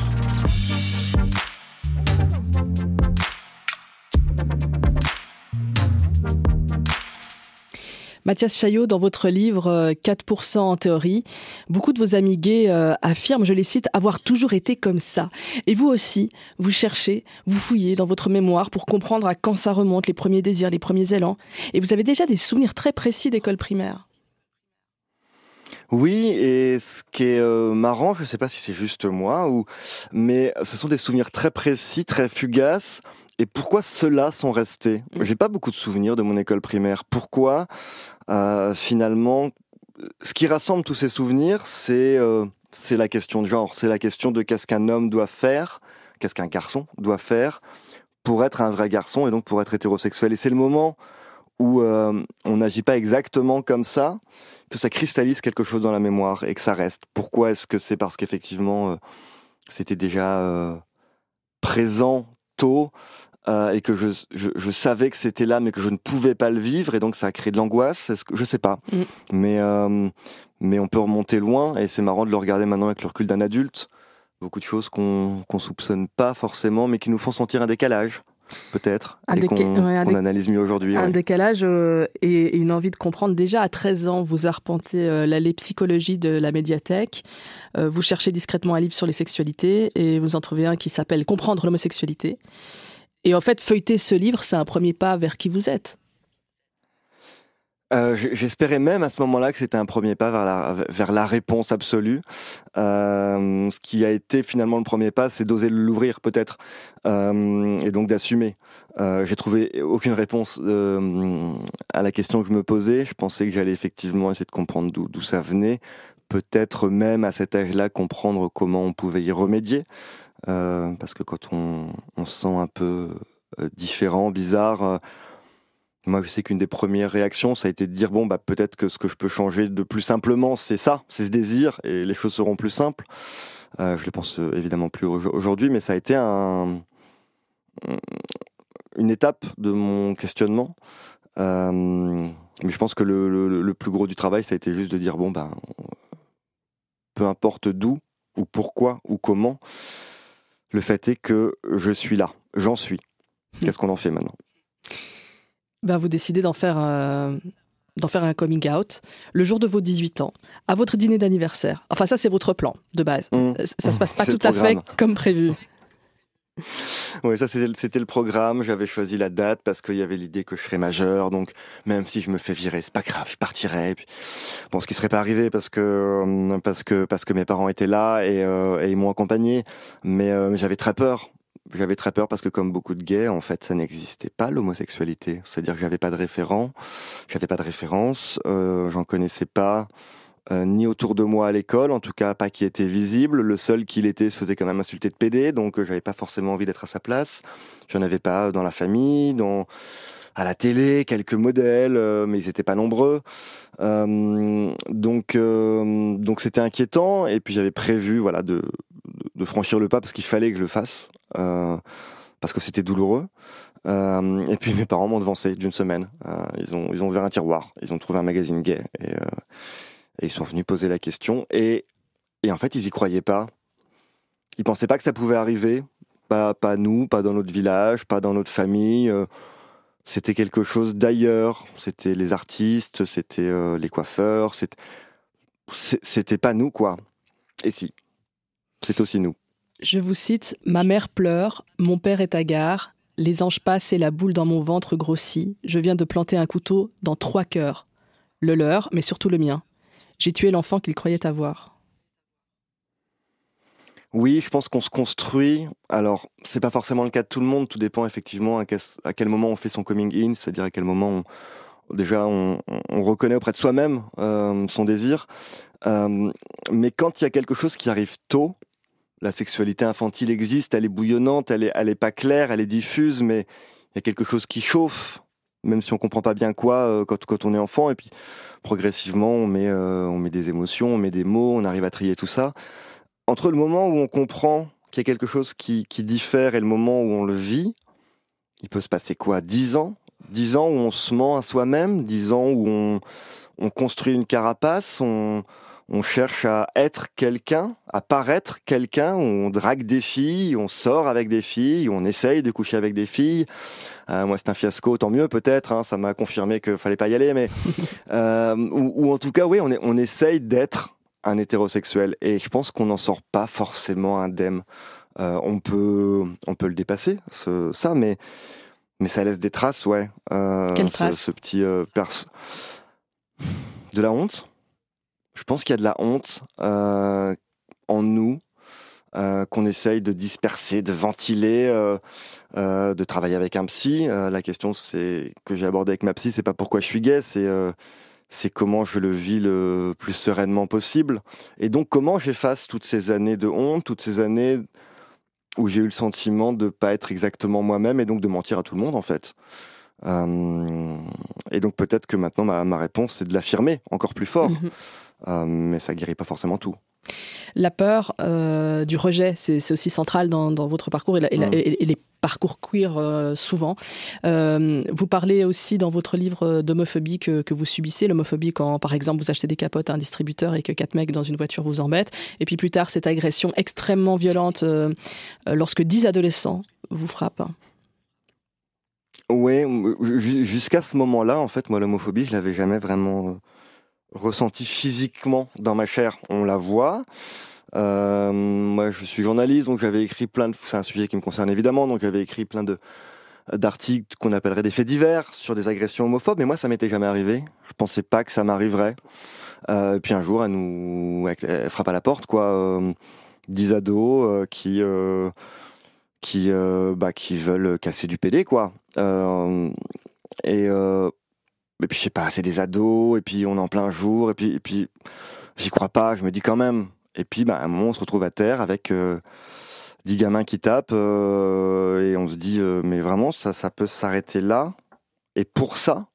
Mathias Chaillot, dans votre livre 4% euh, en théorie, beaucoup de vos amis gays euh, affirment, je les cite, avoir toujours été comme ça. Et vous aussi, vous cherchez, vous fouillez dans votre mémoire pour comprendre à quand ça remonte, les premiers désirs, les premiers élans. Et vous avez déjà des souvenirs très précis d'école primaire. Oui, et ce qui est euh, marrant, je ne sais pas si c'est juste moi, ou mais ce sont des souvenirs très précis, très fugaces, et pourquoi ceux-là sont restés mm. J'ai pas beaucoup de souvenirs de mon école primaire. Pourquoi euh, finalement ce qui rassemble tous ces souvenirs, c'est euh, c'est la question de genre, c'est la question de qu'est-ce qu'un homme doit faire, qu'est-ce qu'un garçon doit faire pour être un vrai garçon et donc pour être hétérosexuel. Et c'est le moment où euh, on n'agit pas exactement comme ça, que ça cristallise quelque chose dans la mémoire et que ça reste. Pourquoi est-ce que c'est parce qu'effectivement c'était déjà présent tôt euh, et que je, je, je savais que c'était là, mais que je ne pouvais pas le vivre, et donc ça a créé de l'angoisse. Est-ce que je sais pas, mm. mais euh, mais on peut remonter loin, et c'est marrant de le regarder maintenant avec le recul d'un adulte. Beaucoup de choses qu'on qu'on soupçonne pas forcément, mais qui nous font sentir un décalage. peut-être, et qu'on analyse mieux aujourd'hui. Un décalage euh, et une envie de comprendre. Déjà, à 13 ans, vous arpentez euh, l'allée psychologie de la médiathèque. Euh, vous cherchez discrètement un livre sur les sexualités et vous en trouvez un qui s'appelle Comprendre l'homosexualité. Et en fait, feuilleter ce livre, c'est un premier pas vers qui vous êtes. Euh, j'espérais même à ce moment-là que c'était un premier pas vers la, vers la réponse absolue. Euh, ce qui a été finalement le premier pas, c'est d'oser l'ouvrir peut-être euh, et donc d'assumer. J'ai trouvé aucune réponse à la question que je me posais. Je pensais que j'allais effectivement essayer de comprendre d'où ça venait. Peut-être même à cet âge-là comprendre comment on pouvait y remédier. Parce que quand on, se sent un peu différent, bizarre moi, je sais qu'une des premières réactions, ça a été de dire bon, bah peut-être que ce que je peux changer de plus simplement, c'est ça, c'est ce désir, et les choses seront plus simples. Euh, je le pense euh, évidemment plus aujourd'hui, mais ça a été un, une étape de mon questionnement. Euh, mais je pense que le, le, plus gros du travail, ça a été juste de dire bon, bah, peu importe d'où, ou pourquoi, ou comment, le fait est que je suis là, j'en suis. Qu'est-ce qu'on en fait maintenant? Ben, vous décidez d'en faire, un, d'en faire un coming out le jour de vos 18 ans, à votre dîner d'anniversaire. Enfin, ça, c'est votre plan de base. Mmh. Ça se passe pas tout à fait comme prévu. [LAUGHS] Oui, ça c'était le programme. J'avais choisi la date parce qu'il y avait l'idée que je serais majeur. Donc même si je me fais virer, c'est pas grave, je partirai. bon, ce qui serait pas arrivé parce que euh, parce que parce que mes parents étaient là et, euh, et ils m'ont accompagné. Mais euh, j'avais très peur j'avais très peur parce que comme beaucoup de gays, en fait, ça n'existait pas l'homosexualité. C'est-à-dire que j'avais pas de référent, j'avais pas de référence, j'en connaissais pas. Euh, ni autour de moi à l'école, en tout cas pas qui était visible. Le seul qui l'était se faisait quand même insulter de PD, donc euh, j'avais pas forcément envie d'être à sa place. J'en avais pas dans la famille, dans à la télé, quelques modèles, euh, mais ils n'étaient pas nombreux. Euh, donc donc c'était inquiétant. Et puis j'avais prévu voilà de, de franchir le pas parce qu'il fallait que je le fasse. Euh, parce que c'était douloureux. Euh, et puis mes parents m'ont devancé d'une semaine. Euh, ils ont ils ont ouvert un tiroir, ils ont trouvé un magazine gay et, et, ils sont venus poser la question. Et, en fait ils y croyaient pas. Ils pensaient pas que ça pouvait arriver. Pas pas nous, pas dans notre village, pas dans notre famille. c'était quelque chose d'ailleurs. C'était les artistes, c'était les coiffeurs. C'était pas nous quoi. Et si, c'est aussi nous. Je vous cite Ma mère pleure, mon père est hagard, les anges passent et la boule dans mon ventre grossit. Je viens de planter un couteau dans trois cœurs. Le leur, mais surtout le mien. J'ai tué l'enfant qu'il croyait avoir. Oui, je pense qu'on se construit. Alors, c'est pas forcément le cas de tout le monde. Tout dépend effectivement à quel, moment on fait son coming in, c'est-à-dire à quel moment déjà on, reconnaît auprès de soi-même euh, son désir. Euh, mais quand il y a quelque chose qui arrive tôt, la sexualité infantile existe, elle est bouillonnante, elle est, elle est pas claire, elle est diffuse, mais il y a quelque chose qui chauffe, même si on comprend pas bien quoi euh, quand, quand on est enfant. Et puis progressivement, on met, euh, on met des émotions, on met des mots, on arrive à trier tout ça. Entre le moment où on comprend qu'il y a quelque chose qui, qui diffère et le moment où on le vit, il peut se passer quoi? Dix ans? Dix ans où on se ment à soi-même, dix ans où on, on construit une carapace, on, on cherche à être quelqu'un, à paraître quelqu'un, on drague des filles, on sort avec des filles, on essaye de coucher avec des filles. Euh, moi, c'est un fiasco, tant mieux peut-être, hein, ça m'a confirmé qu'il fallait pas y aller, mais [LAUGHS] euh, ou, en tout cas, oui, on, on essaye d'être un hétérosexuel, et je pense qu'on n'en sort pas forcément indemne. Euh, on peut, on peut le dépasser, ça, mais mais ça laisse des traces, ouais. Quelles traces? ce, petit perce de la honte je pense qu'il y a de la honte euh, en nous. Euh, qu'on essaye de disperser, de ventiler, euh, de travailler avec un psy. la question c'est que j'ai abordée avec ma psy, c'est pas pourquoi je suis gay, c'est c'est comment je le vis le plus sereinement possible. Et donc comment j'efface toutes ces années de honte, toutes ces années où j'ai eu le sentiment de pas être exactement moi-même et donc de mentir à tout le monde en fait. et donc peut-être que maintenant ma, ma réponse c'est de l'affirmer encore plus fort. Euh, mais ça guérit pas forcément tout. La peur euh, du rejet, c'est aussi central dans, votre parcours et, mm. les parcours queer euh, souvent. vous parlez aussi dans votre livre d'homophobie que, vous subissez, l'homophobie quand par exemple vous achetez des capotes à un distributeur et que quatre mecs dans une voiture vous embêtent. Et puis plus tard, cette agression extrêmement violente lorsque dix adolescents vous frappent. Oui, jusqu'à ce moment-là, en fait, moi, l'homophobie, je l'avais jamais vraiment ressenti physiquement dans ma chair. On la voit. Euh, moi, je suis journaliste, donc j'avais écrit plein de. C'est un sujet qui me concerne évidemment, donc j'avais écrit plein de d'articles qu'on appellerait des faits divers sur des agressions homophobes, mais moi ça m'était jamais arrivé. Je pensais pas que ça m'arriverait. Euh, puis un jour, elle nous elle frappe à la porte, quoi. Euh, dix ados qui qui bah, qui veulent casser du PD, quoi. et et puis je sais pas, c'est des ados, et puis on est en plein jour, et puis et puis j'y crois pas. Je me dis quand même. Et puis bah, à un moment, on se retrouve à terre avec dix gamins qui tapent euh, et on se dit euh, mais vraiment ça ça peut s'arrêter là et pour ça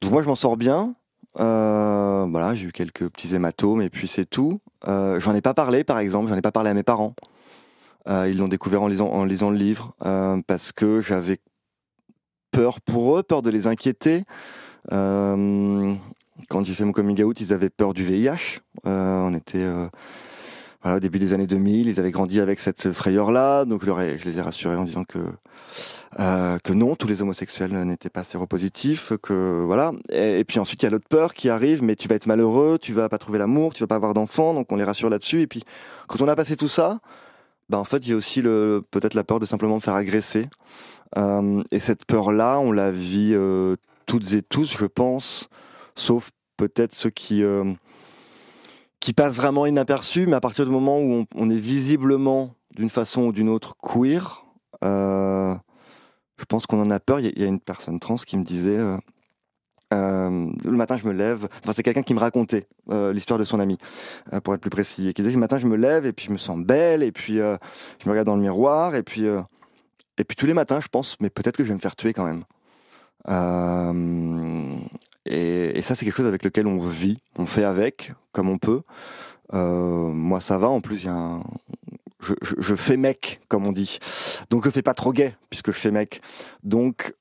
donc moi je m'en sors bien euh, voilà j'ai eu quelques petits hématomes et puis c'est tout j'en ai pas parlé par exemple j'en ai pas parlé à mes parents ils l'ont découvert en lisant en lisant le livre parce que j'avais peur pour eux peur de les inquiéter quand j'ai fait mon coming out ils avaient peur du VIH on était voilà, au début des années 2000, ils avaient grandi avec cette frayeur-là, donc je, les ai rassurés en disant que euh, que non, tous les homosexuels n'étaient pas séropositifs, que voilà. Et, puis ensuite il y a l'autre peur qui arrive, mais tu vas être malheureux, tu vas pas trouver l'amour, tu vas pas avoir d'enfant, donc on les rassure là-dessus. Et puis quand on a passé tout ça, bah en fait il y a aussi peut-être la peur de simplement me faire agresser. Euh, et cette peur-là, on la vit euh, toutes et tous, je pense, sauf peut-être ceux qui euh, qui passe vraiment inaperçu, mais à partir du moment où on, est visiblement, d'une façon ou d'une autre, queer, je pense qu'on en a peur. Il y, a une personne trans qui me disait, le matin je me lève, enfin c'est quelqu'un qui me racontait l'histoire de son ami, pour être plus précis, et qui disait, le matin je me lève et puis je me sens belle, et puis je me regarde dans le miroir, et puis, et puis tous les matins je pense, mais peut-être que je vais me faire tuer quand même. Et, ça, c'est quelque chose avec lequel on vit, on fait avec, comme on peut. Euh, moi, ça va. En plus, y a je, fais mec, comme on dit. Donc, je fais pas trop gay, puisque je fais mec. Donc,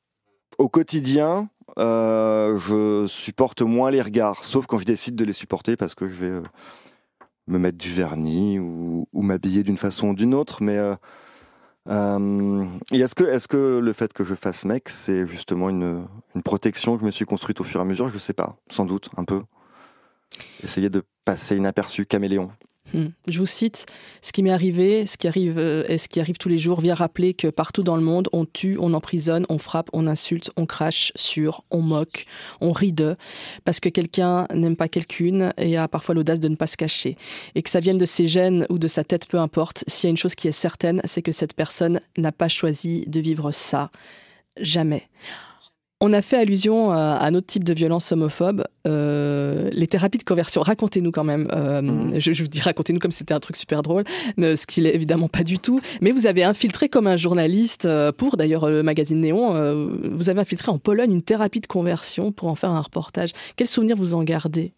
au quotidien, euh, je supporte moins les regards, sauf quand je décide de les supporter, parce que je vais euh, me mettre du vernis ou, ou m'habiller d'une façon ou d'une autre. Mais euh, est-ce que, le fait que je fasse mec, c'est justement une, une protection que je me suis construite au fur et à mesure? Je sais pas, sans doute, un peu. Essayer de passer inaperçu, caméléon. Hmm. Je vous cite, ce qui m'est arrivé, ce qui arrive euh, et ce qui arrive tous les jours vient rappeler que partout dans le monde, on tue, on emprisonne, on frappe, on insulte, on crache sur, on moque, on rit d'eux, parce que quelqu'un n'aime pas quelqu'une et a parfois l'audace de ne pas se cacher. Et que ça vienne de ses gènes ou de sa tête, peu importe, s'il y a une chose qui est certaine, c'est que cette personne n'a pas choisi de vivre ça. Jamais. On a fait allusion à, un autre type de violence homophobe, euh, les thérapies de conversion. Racontez-nous quand même. Euh, mhm. je, vous dis racontez-nous comme c'était un truc super drôle, mais ce qu'il est évidemment pas du tout. Mais vous avez infiltré comme un journaliste euh, pour d'ailleurs le magazine Néon. vous avez infiltré en Pologne une thérapie de conversion pour en faire un reportage. Quel souvenir vous en gardez?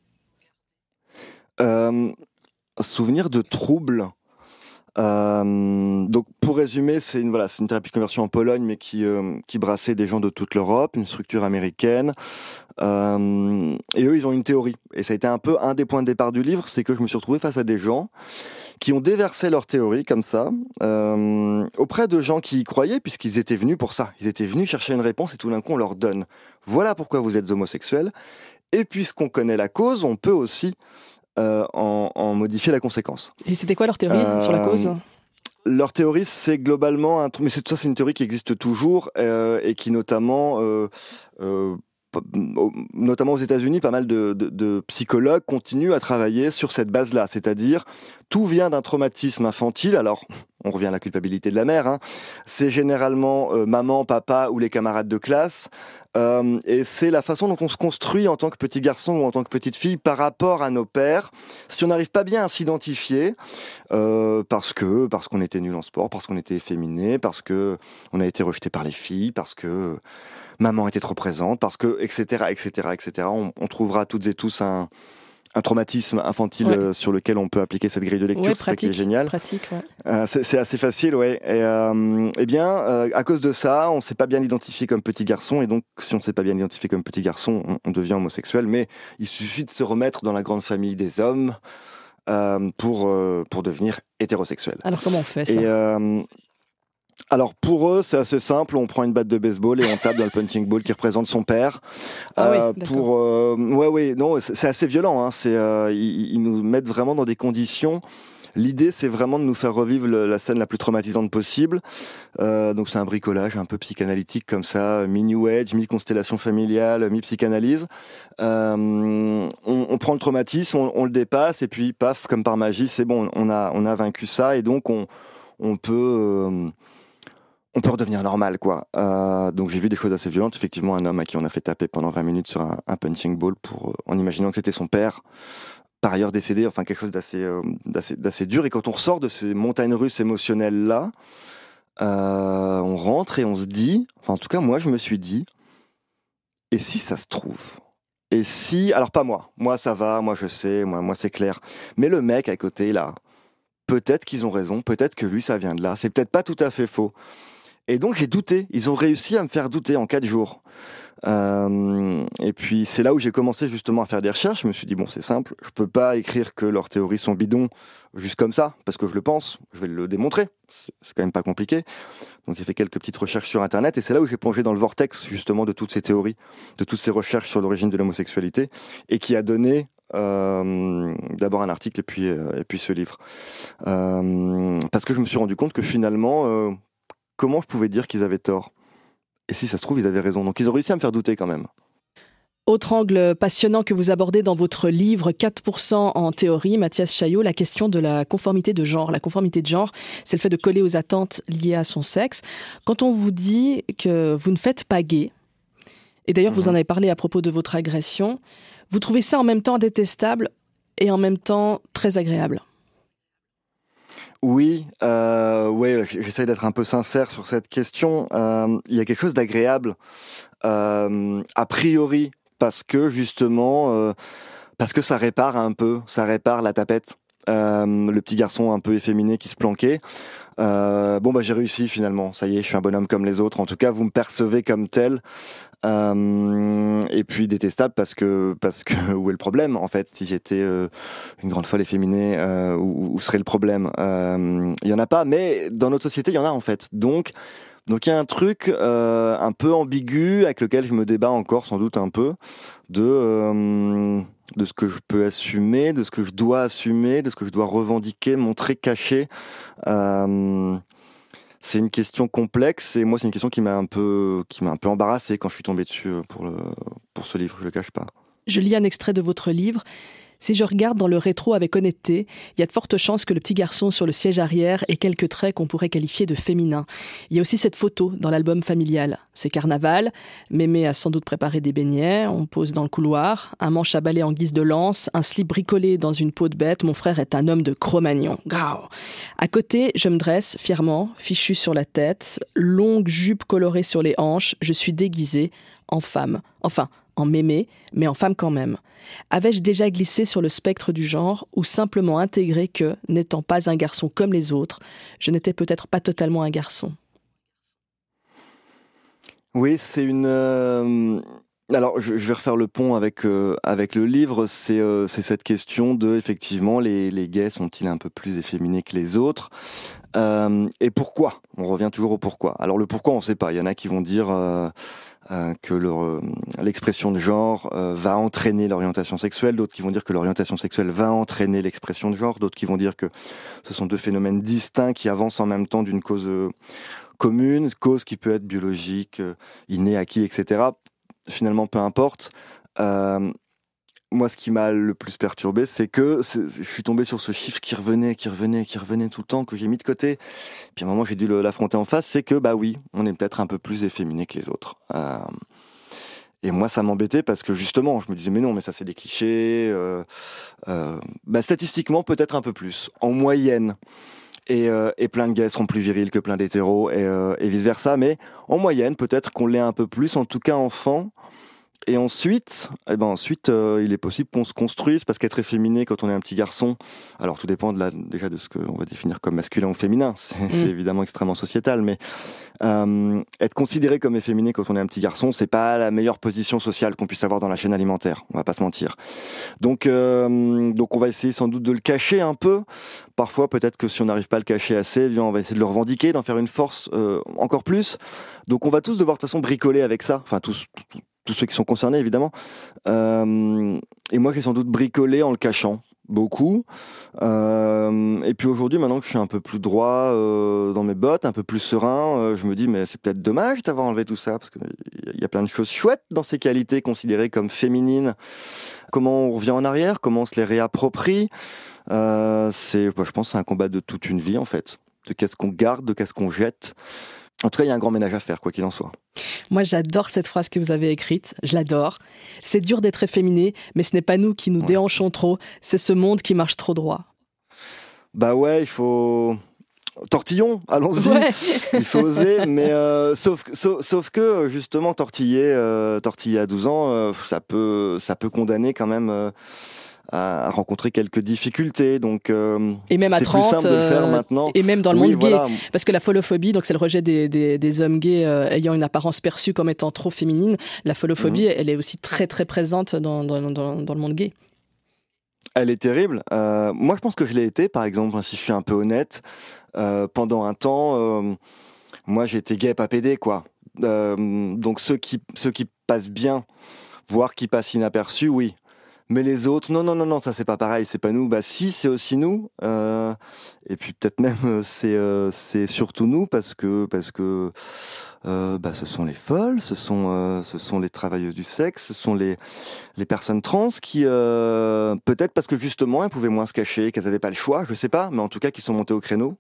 Souvenir de troubles euh, donc pour résumer, c'est une voilà, c'est une thérapie de conversion en Pologne, mais qui euh, qui brassait des gens de toute l'Europe, une structure américaine. Euh, et eux, ils ont une théorie. Et ça a été un peu un des points de départ du livre, c'est que je me suis retrouvé face à des gens qui ont déversé leur théorie comme ça auprès de gens qui y croyaient, puisqu'ils étaient venus pour ça. Ils étaient venus chercher une réponse et tout d'un coup on leur donne. Voilà pourquoi vous êtes homosexuel. Et puisqu'on connaît la cause, on peut aussi euh, en, modifier la conséquence. Et c'était quoi leur théorie sur la cause euh, leur théorie, c'est globalement un truc, mais ça, c'est une théorie qui existe toujours euh, et qui notamment notamment aux États-Unis, pas mal de, psychologues continuent à travailler sur cette base-là, c'est-à-dire tout vient d'un traumatisme infantile. Alors, on revient à la culpabilité de la mère. Hein. C'est généralement euh, maman, papa ou les camarades de classe, euh, et c'est la façon dont on se construit en tant que petit garçon ou en tant que petite fille par rapport à nos pères. Si on n'arrive pas bien à s'identifier, euh, parce que parce qu'on était nul en sport, parce qu'on était efféminé, parce que on a été rejeté par les filles, parce que maman était trop présente, parce que, etc., etc., etc. On, on trouvera toutes et tous un, un traumatisme infantile euh, sur lequel on peut appliquer cette grille de lecture, c'est ça qui est génial. Pratique, ouais. euh, c'est assez facile, ouais. Et euh, eh bien, euh, à cause de ça, on s'est pas bien identifié comme petit garçon, et donc si on s'est pas bien identifié comme petit garçon, on, on, devient homosexuel. Mais il suffit de se remettre dans la grande famille des hommes pour pour devenir hétérosexuel. Alors comment on fait ça? et, alors pour eux, c'est assez simple. On prend une batte de baseball et on tape dans le punching ball qui représente son père. Ah euh, pour euh, ouais ouais non, c'est assez violent. Hein. C'est euh, ils, nous mettent vraiment dans des conditions. L'idée, c'est vraiment de nous faire revivre la scène la plus traumatisante possible. donc c'est un bricolage un peu psychanalytique comme ça, mi-new age, mi-constellation familiale, mi-psychanalyse. On, on, prend le traumatisme, on, on, le dépasse et puis paf, comme par magie, c'est bon, on a on a vaincu ça et donc on on peut on peut redevenir normal, quoi. Euh, donc j'ai vu des choses assez violentes. Effectivement, un homme à qui on a fait taper pendant 20 minutes sur un, punching ball pour, euh, en imaginant que c'était son père, par ailleurs décédé. Enfin, quelque chose d'assez, euh, d'assez, d'assez dur. Et quand on ressort de ces montagnes russes émotionnelles là, on rentre et on se dit, enfin en tout cas moi je me suis dit, et si ça se trouve? Et si, alors pas moi, moi ça va, moi je sais, moi, moi c'est clair. Mais le mec à côté là, peut-être qu'ils ont raison, peut-être que lui ça vient de là. C'est peut-être pas tout à fait faux. Et donc j'ai douté. Ils ont réussi à me faire douter en quatre jours. Euh, et puis c'est là où j'ai commencé justement à faire des recherches. Je me suis dit bon c'est simple, je peux pas écrire que leurs théories sont bidons juste comme ça parce que je le pense. Je vais le démontrer. C'est quand même pas compliqué. Donc j'ai fait quelques petites recherches sur internet et c'est là où j'ai plongé dans le vortex justement de toutes ces théories, de toutes ces recherches sur l'origine de l'homosexualité et qui a donné euh, d'abord un article et puis euh, et puis ce livre euh, parce que je me suis rendu compte que finalement euh, comment je pouvais dire qu'ils avaient tort? Et si ça se trouve, ils avaient raison. Donc ils ont réussi à me faire douter quand même. Autre angle passionnant que vous abordez dans votre livre 4% en théorie, Mathias Chaillot, la question de la conformité de genre. La conformité de genre, c'est le fait de coller aux attentes liées à son sexe. Quand on vous dit que vous ne faites pas gay, et d'ailleurs vous en mhm. avez parlé à propos de votre agression, vous trouvez ça en même temps détestable et en même temps très agréable oui, euh, ouais, j'essaie d'être un peu sincère sur cette question. Euh, il y a quelque chose d'agréable, euh, a priori, parce que justement, euh, parce que ça répare un peu, ça répare la tapette. Le petit garçon un peu efféminé qui se planquait. Bon bah j'ai réussi finalement, ça y est, je suis un bonhomme comme les autres. En tout cas, vous me percevez comme tel. Euh, et puis détestable parce que parce que [LAUGHS] où est le problème en fait? Si j'étais euh, une grande folle efféminée euh, où, où, serait le problème? Euh, il y en a pas mais dans notre société il y en a en fait donc donc il y a un truc euh, un peu ambigu avec lequel je me débat encore sans doute un peu de de ce que je peux assumer de ce que je dois assumer de ce que je dois revendiquer montrer cacher euh, c'est une question complexe et moi c'est une question qui m'a un peu qui m'a un peu embarrassé quand je suis tombé dessus euh, pour pour ce livre, je le cache pas. Je lis un extrait de votre livre. Si je regarde dans le rétro avec honnêteté, il y a de fortes chances que le petit garçon sur le siège arrière ait quelques traits qu'on pourrait qualifier de féminins. Il y a aussi cette photo dans l'album familial. C'est carnaval, Mémé a sans doute préparé des beignets, on pose dans le couloir, un manche à balai en guise de lance, un slip bricolé dans une peau de bête, mon frère est un homme de Cro-Magnon. Grau. À côté, je me dresse fièrement, fichu sur la tête, longue jupe colorée sur les hanches, je suis déguisée en femme. Enfin, en mémé, mais en femme quand même. Avais-je déjà glissé sur le spectre du genre ou simplement intégré que, n'étant pas un garçon comme les autres, je n'étais peut-être pas totalement un garçon? Oui, c'est une... Euh, alors, je, vais refaire le pont avec euh, avec le livre. C'est euh, c'est cette question de effectivement les gays sont-ils un peu plus efféminés que les autres? Et pourquoi? On revient toujours au pourquoi. Alors le pourquoi, on ne sait pas. Il y en a qui vont dire euh, que euh, l'expression de genre euh, va entraîner l'orientation sexuelle, d'autres qui vont dire que l'orientation sexuelle va entraîner l'expression de genre, d'autres qui vont dire que ce sont deux phénomènes distincts qui avancent en même temps d'une cause commune, cause qui peut être biologique, innée, acquis, etc. Finalement, peu importe moi, ce qui m'a le plus perturbé, c'est que je suis tombé sur ce chiffre qui revenait, qui revenait, qui revenait tout le temps, que j'ai mis de côté. Puis à un moment, j'ai dû l'affronter en face. C'est que, bah oui, on est peut-être un peu plus efféminé que les autres. Euh, et moi, ça m'embêtait parce que justement, je me disais, mais non, mais ça, c'est des clichés. Euh, euh, bah, statistiquement, peut-être un peu plus, en moyenne. Et, euh, plein de gays seront plus virils que plein d'hétéros et, euh, et vice versa. Mais en moyenne, peut-être qu'on l'est un peu plus. En tout cas, enfant, et ensuite, eh ben ensuite, euh, il est possible qu'on se construise parce qu'être efféminé quand on est un petit garçon, alors tout dépend de la, déjà de ce qu'on va définir comme masculin ou féminin. C'est Mm. évidemment extrêmement sociétal, mais euh, être considéré comme efféminé quand on est un petit garçon, c'est pas la meilleure position sociale qu'on puisse avoir dans la chaîne alimentaire. On va pas se mentir. Donc, euh, donc on va essayer sans doute de le cacher un peu. Parfois, peut-être que si on n'arrive pas à le cacher assez, eh bien, on va essayer de le revendiquer, d'en faire une force encore plus. Donc, on va tous devoir de toute façon bricoler avec ça. Enfin, tous, tous- ceux qui sont concernés, évidemment. Euh, et moi, j'ai sans doute bricolé en le cachant beaucoup. Euh, et puis aujourd'hui, maintenant que je suis un peu plus droit euh, dans mes bottes, un peu plus serein, je me dis mais c'est peut-être dommage d'avoir enlevé tout ça parce qu'il y a plein de choses chouettes dans ces qualités considérées comme féminines. Comment on revient en arrière, comment on se les réapproprie? C'est, bah, je pense, c'est un combat de toute une vie en fait. De qu'est-ce qu'on garde, de qu'est-ce qu'on jette. En tout cas, il y a un grand ménage à faire, quoi qu'il en soit. Moi, j'adore cette phrase que vous avez écrite. Je l'adore. C'est dur d'être efféminé, mais ce n'est pas nous qui nous Ouais. déhanchons trop. C'est ce monde qui marche trop droit. Bah ouais, il faut tortillon, allons-y. Ouais. Il faut oser, mais euh, sauf, que- sauf, sauf que justement tortiller, euh, tortiller à 12 ans, euh, ça peut, ça peut condamner quand même à, à rencontrer quelques difficultés. Donc euh, Et même à c'est 30. plus simple de le faire euh, maintenant. Et même dans le Oui, monde gay. Parce que la folophobie, donc c'est le rejet des, des, des hommes gays euh, ayant une apparence perçue comme étant trop féminine. La folophobie, Mhm. elle est aussi très très présente dans, dans, dans, dans le monde gay. Elle est terrible. Euh, moi, je pense que je l'ai été, par exemple, hein, si je suis un peu honnête. Euh, pendant un temps, euh, moi, j'étais gay, pas pédé, quoi. Donc ceux qui, ceux qui passent bien, voire qui passent inaperçus, oui. Mais les autres, non, non, non, non, ça c'est pas pareil, c'est pas nous. Bah si, c'est aussi nous. Euh, et puis peut-être même euh, c'est euh, c'est surtout nous parce que parce que euh, bah ce sont les folles, ce sont ce sont les travailleuses du sexe, ce sont les les personnes trans qui peut-être parce que justement elles pouvaient moins se cacher, qu'elles n'avaient pas le choix, je sais pas, mais en tout cas qui sont montées au créneau.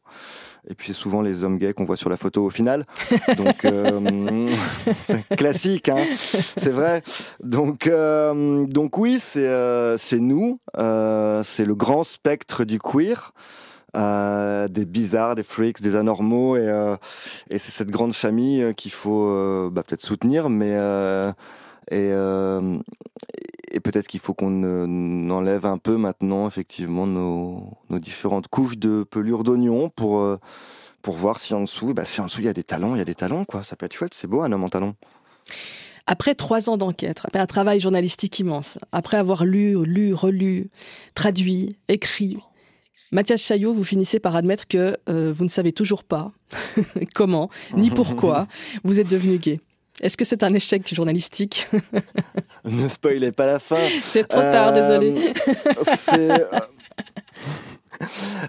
Et puis c'est souvent les hommes gays qu'on voit sur la photo au final. Donc euh, [LAUGHS] c'est classique, hein, c'est vrai. Donc euh, donc oui, c'est euh, c'est nous, euh, c'est le grand spectre du queer. euh, des bizarres, des freaks, des anormaux, et, euh, et c'est cette grande famille qu'il faut bah, peut-être soutenir, mais euh, et, euh, et peut-être qu'il faut qu'on euh, enlève un peu maintenant effectivement nos, nos différentes couches de pelure d'oignon pour euh, pour voir si en dessous, bah, si en dessous il y a des talents, il y a des talents quoi. Ça peut être chouette, c'est beau un homme en talent. Après trois ans d'enquête, après un travail journalistique immense, après avoir lu, lu, relu, traduit, écrit, Mathias Chaillot, vous finissez par admettre que euh, vous ne savez toujours pas [LAUGHS] comment ni pourquoi [LAUGHS] vous êtes devenu gay. Est-ce que c'est un échec journalistique [LAUGHS] ne spoilez pas la fin. C'est trop tard, Euh, désolé. c'est, [LAUGHS] euh,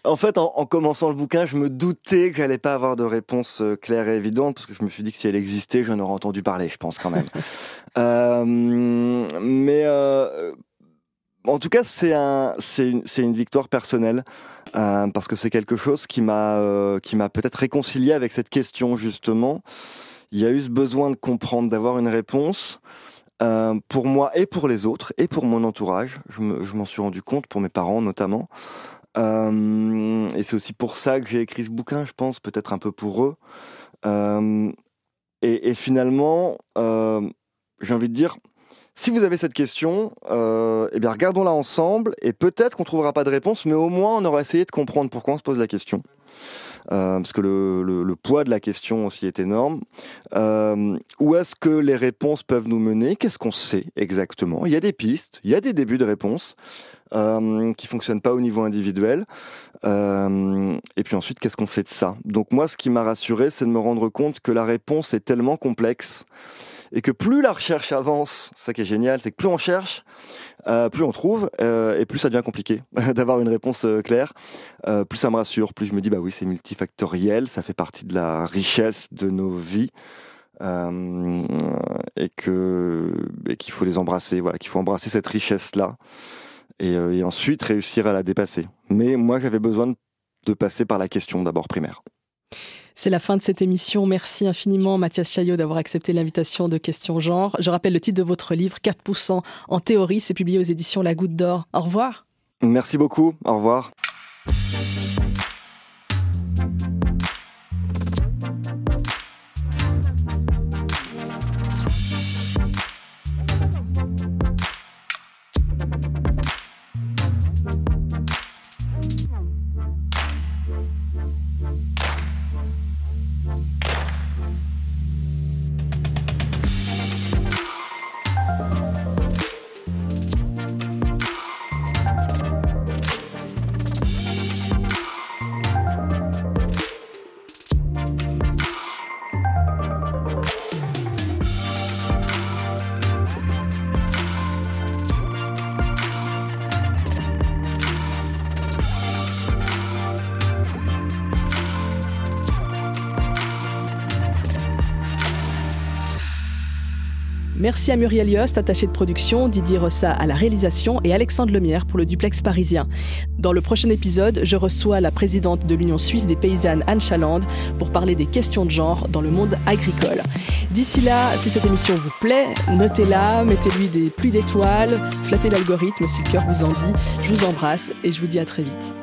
En fait, en, en commençant le bouquin, je me doutais que j'allais pas avoir de réponse euh, claire et évidente, parce que je me suis dit que si elle existait, j'en aurais entendu parler, je pense quand même. [LAUGHS] Euh, mais euh, en tout cas, c'est un, c'est une, victoire personnelle. euh, parce que c'est quelque chose qui m'a peut-être réconcilié avec cette question justement. Il y a eu ce besoin de comprendre, d'avoir une réponse euh, pour moi et pour les autres et pour mon entourage. Je me- je m'en suis rendu compte pour mes parents notamment. Euh, et c'est aussi pour ça que j'ai écrit ce bouquin, je pense, peut-être un peu pour eux. Euh, et, et finalement, j'ai envie de dire, si vous avez cette question, eh bien regardons-la ensemble et peut-être qu'on trouvera pas de réponse, mais au moins on aura essayé de comprendre pourquoi on se pose la question. Euh, parce que le, le- le poids de la question aussi est énorme. Euh, où est-ce que les réponses peuvent nous mener? Qu'est-ce qu'on sait exactement? Il y a des pistes, il y a des débuts de réponses euh, qui fonctionnent pas au niveau individuel. Euh, et puis ensuite, qu'est-ce qu'on fait de ça? Donc moi, ce qui m'a rassuré, c'est de me rendre compte que la réponse est tellement complexe et que plus la recherche avance, ça qui est génial, c'est que plus on cherche, euh, plus on trouve, euh, et plus ça devient compliqué [LAUGHS] d'avoir une réponse euh, claire. Plus ça me rassure, plus je me dis bah oui, c'est multifactoriel, ça fait partie de la richesse de nos vies. et qu'il faut les embrasser, voilà, qu'il faut embrasser cette richesse là, et, ensuite réussir à la dépasser. Mais moi, j'avais besoin de passer par la question d'abord primaire. C'est la fin de cette émission. Merci infiniment, Mathias Chaillot, d'avoir accepté l'invitation de Question Genre. Je rappelle le titre de votre livre, 4 poussants en théorie. C'est publié aux éditions La Goutte d'Or. Au revoir. Merci beaucoup. Au revoir. À Muriel Yost, attaché de production, Didier Rossa à la réalisation et Alexandre Lemierre pour le duplex parisien. Dans le prochain épisode, je reçois la présidente de l'Union suisse des paysannes, Anne Chaland, pour parler des questions de genre dans le monde agricole. D'ici là, si cette émission vous plaît, notez-la, mettez-lui des pluies d'étoiles, flattez l'algorithme si le cœur vous en dit. Je vous embrasse et je vous dis à très vite.